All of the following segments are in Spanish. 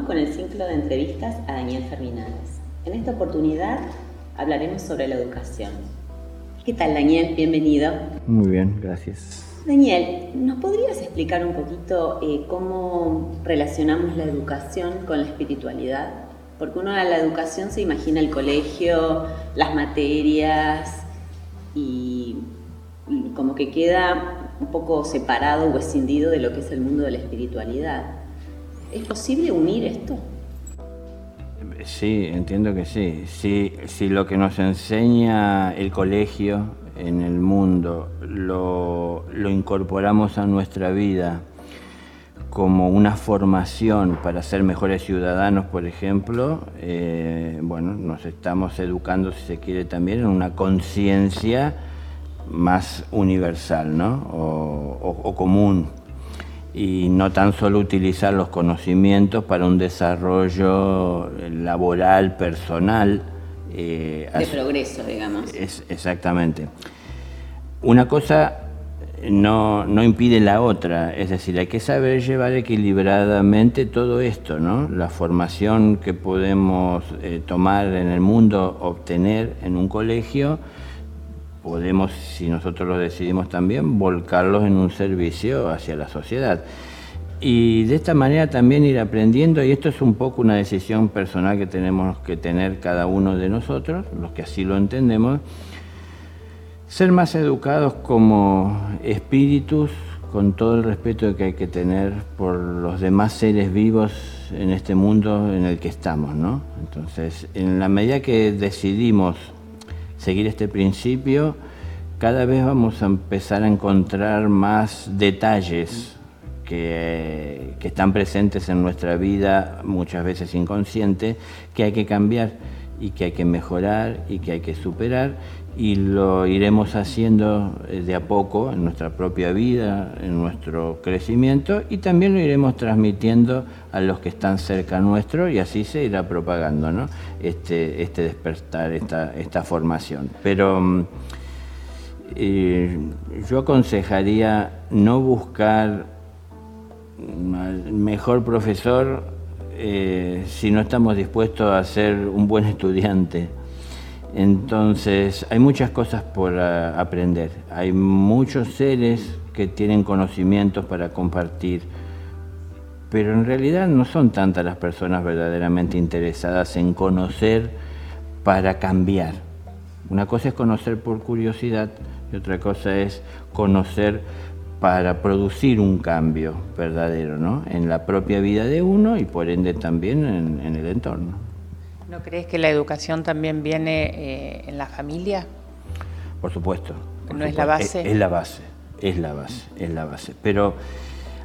Continuamos con el ciclo de entrevistas a Daniel Ferminales. En esta oportunidad hablaremos sobre la educación. ¿Qué tal Daniel? Bienvenido. Muy bien, gracias. Daniel, ¿nos podrías explicar un poquito eh, cómo relacionamos la educación con la espiritualidad? Porque uno a la educación se imagina el colegio, las materias y como que queda un poco separado o escindido de lo que es el mundo de la espiritualidad. ¿Es posible unir esto? Sí, entiendo que sí. Si, lo que nos enseña el colegio en el mundo lo, incorporamos a nuestra vida como una formación para ser mejores ciudadanos, por ejemplo, eh, bueno, nos estamos educando, si se quiere, también en una conciencia más universal ¿no? o común y no tan solo utilizar los conocimientos para un desarrollo laboral, personal. Eh, de progreso, digamos. Es, exactamente. Una cosa no, no, impide la otra, es decir, hay que saber llevar equilibradamente todo esto, ¿no? La formación que podemos eh, tomar en el mundo, obtener en un colegio, podemos, si nosotros lo decidimos también, volcarlos en un servicio hacia la sociedad. Y de esta manera también ir aprendiendo, y esto es un poco una decisión personal que tenemos que tener cada uno de nosotros, los que así lo entendemos, ser más educados como espíritus, con todo el respeto que hay que tener por los demás seres vivos en este mundo en el que estamos, ¿no? Entonces, en la medida que decidimos seguir este principio, cada vez vamos a empezar a encontrar más detalles que, están presentes en nuestra vida, muchas veces inconsciente, que hay que cambiar y que hay que mejorar y que hay que superar y lo iremos haciendo eh, de a poco en nuestra propia vida, en nuestro crecimiento y también lo iremos transmitiendo a los que están cerca nuestro y así se irá propagando ¿no? este, este despertar, esta, esta formación. Pero mm, eh, yo aconsejaría no buscar al mejor profesor eh, si no estamos dispuestos a ser un buen estudiante entonces, hay muchas cosas por ah, aprender. Hay muchos seres que tienen conocimientos para compartir, pero en realidad no son tantas las personas verdaderamente interesadas en conocer para cambiar. Una cosa es conocer por curiosidad y otra cosa es conocer para producir un cambio verdadero ¿no? en la propia vida de uno y por ende también en el entorno. ¿No crees que la educación también viene eh, en la familia? Por supuesto. ¿No es la base? Es, la base, es la base, es la base. Pero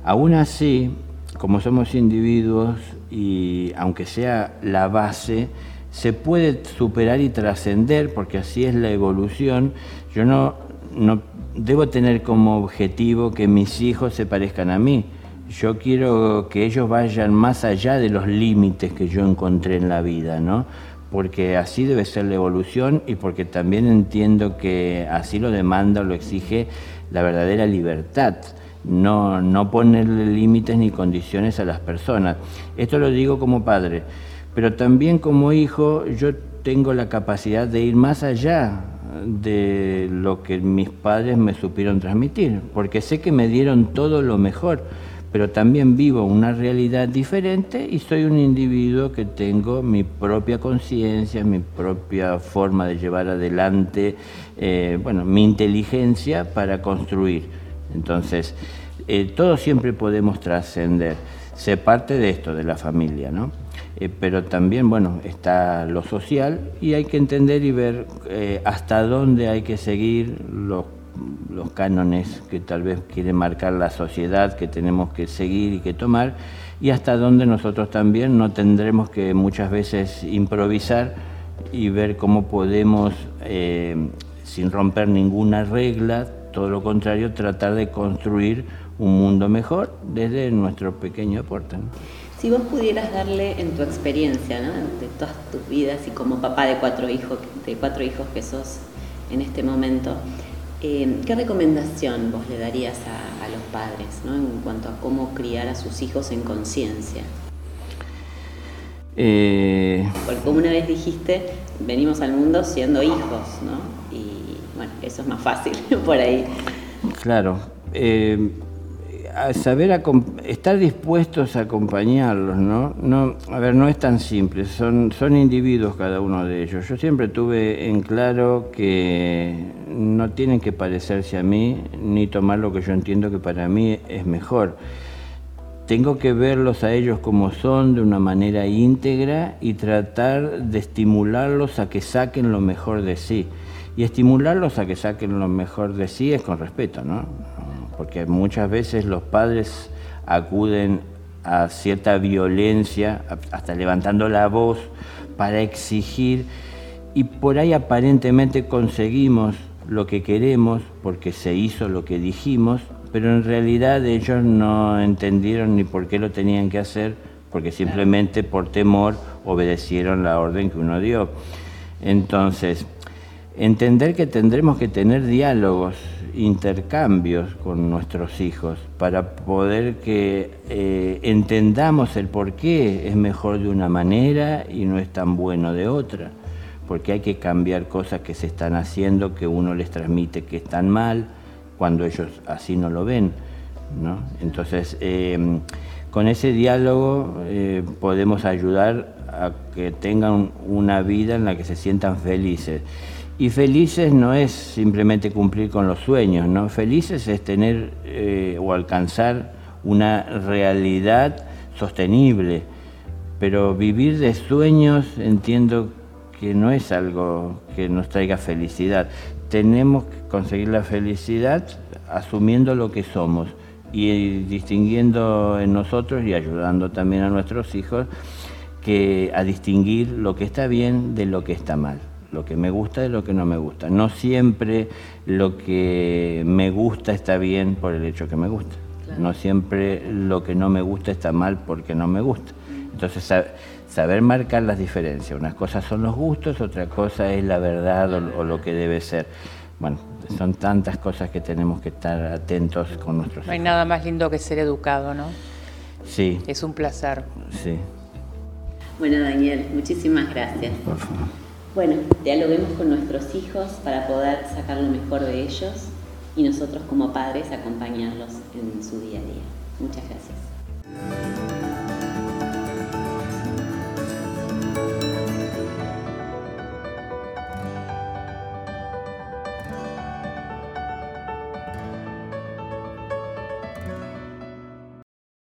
aún así, como somos individuos y aunque sea la base, se puede superar y trascender, porque así es la evolución. Yo no, no debo tener como objetivo que mis hijos se parezcan a mí yo quiero que ellos vayan más allá de los límites que yo encontré en la vida, ¿no? Porque así debe ser la evolución y porque también entiendo que así lo demanda lo exige la verdadera libertad. No, no ponerle límites ni condiciones a las personas. Esto lo digo como padre, pero también como hijo yo tengo la capacidad de ir más allá de lo que mis padres me supieron transmitir, porque sé que me dieron todo lo mejor pero también vivo una realidad diferente y soy un individuo que tengo mi propia conciencia, mi propia forma de llevar adelante, eh, bueno, mi inteligencia para construir. Entonces, eh, todos siempre podemos trascender, se parte de esto, de la familia, ¿no? Eh, pero también, bueno, está lo social y hay que entender y ver hasta dónde hay que seguir los los cánones que tal vez quiere marcar la sociedad que tenemos que seguir y que tomar y hasta donde nosotros también no tendremos que muchas veces improvisar y ver cómo podemos, eh, sin romper ninguna regla, todo lo contrario, tratar de construir un mundo mejor desde nuestro pequeño aporte. Si vos pudieras darle en tu experiencia, de todas tus vidas y como papá de cuatro hijos, de cuatro hijos que sos en este momento, eh, ¿Qué recomendación vos le darías a, los padres en cuanto a cómo criar a sus hijos en conciencia? Eh, Porque como una vez dijiste, venimos al mundo siendo hijos, ¿no? Y bueno, eso es más fácil por ahí. Claro. Eh, saber estar dispuestos a acompañarlos, ¿no? ¿no? A ver, no es tan simple, son, son individuos cada uno de ellos. Yo siempre tuve en claro que no tienen que parecerse a mí ni tomar lo que yo entiendo que para mí es mejor. Tengo que verlos a ellos como son de una manera íntegra y tratar de estimularlos a que saquen lo mejor de sí. Y estimularlos a que saquen lo mejor de sí es con respeto, ¿no? Porque muchas veces los padres acuden a cierta violencia, hasta levantando la voz para exigir, y por ahí aparentemente conseguimos lo que queremos porque se hizo lo que dijimos, pero en realidad ellos no entendieron ni por qué lo tenían que hacer, porque simplemente por temor obedecieron la orden que uno dio. Entonces, entender que tendremos que tener diálogos, intercambios con nuestros hijos para poder que eh, entendamos el por qué es mejor de una manera y no es tan bueno de otra, porque hay que cambiar cosas que se están haciendo que uno les transmite que están mal cuando ellos así no lo ven. ¿no? Entonces, eh, con ese diálogo eh, podemos ayudar a que tengan una vida en la que se sientan felices. Y felices no es simplemente cumplir con los sueños, ¿no? Felices es tener eh, o alcanzar una realidad sostenible. Pero vivir de sueños entiendo que no es algo que nos traiga felicidad. Tenemos que conseguir la felicidad asumiendo lo que somos y distinguiendo en nosotros y ayudando también a nuestros hijos a distinguir lo que está bien de lo que está mal lo que me gusta de lo que no me gusta. No siempre lo que me gusta está bien por el hecho que me gusta. No siempre lo que no me gusta está mal porque no me gusta. Entonces, saber marcar las diferencias. Unas cosas son los gustos, otra cosa es la verdad o, lo que debe ser. Bueno, son tantas cosas que tenemos que estar atentos con nuestros No hay nada más lindo que ser educado, ¿no? Sí. Es un placer. Sí. Bueno, Daniel, muchísimas gracias. Por favor. Bueno, dialoguemos con nuestros hijos para poder sacar lo mejor de ellos y nosotros como padres acompañarlos en su día a día. Muchas gracias.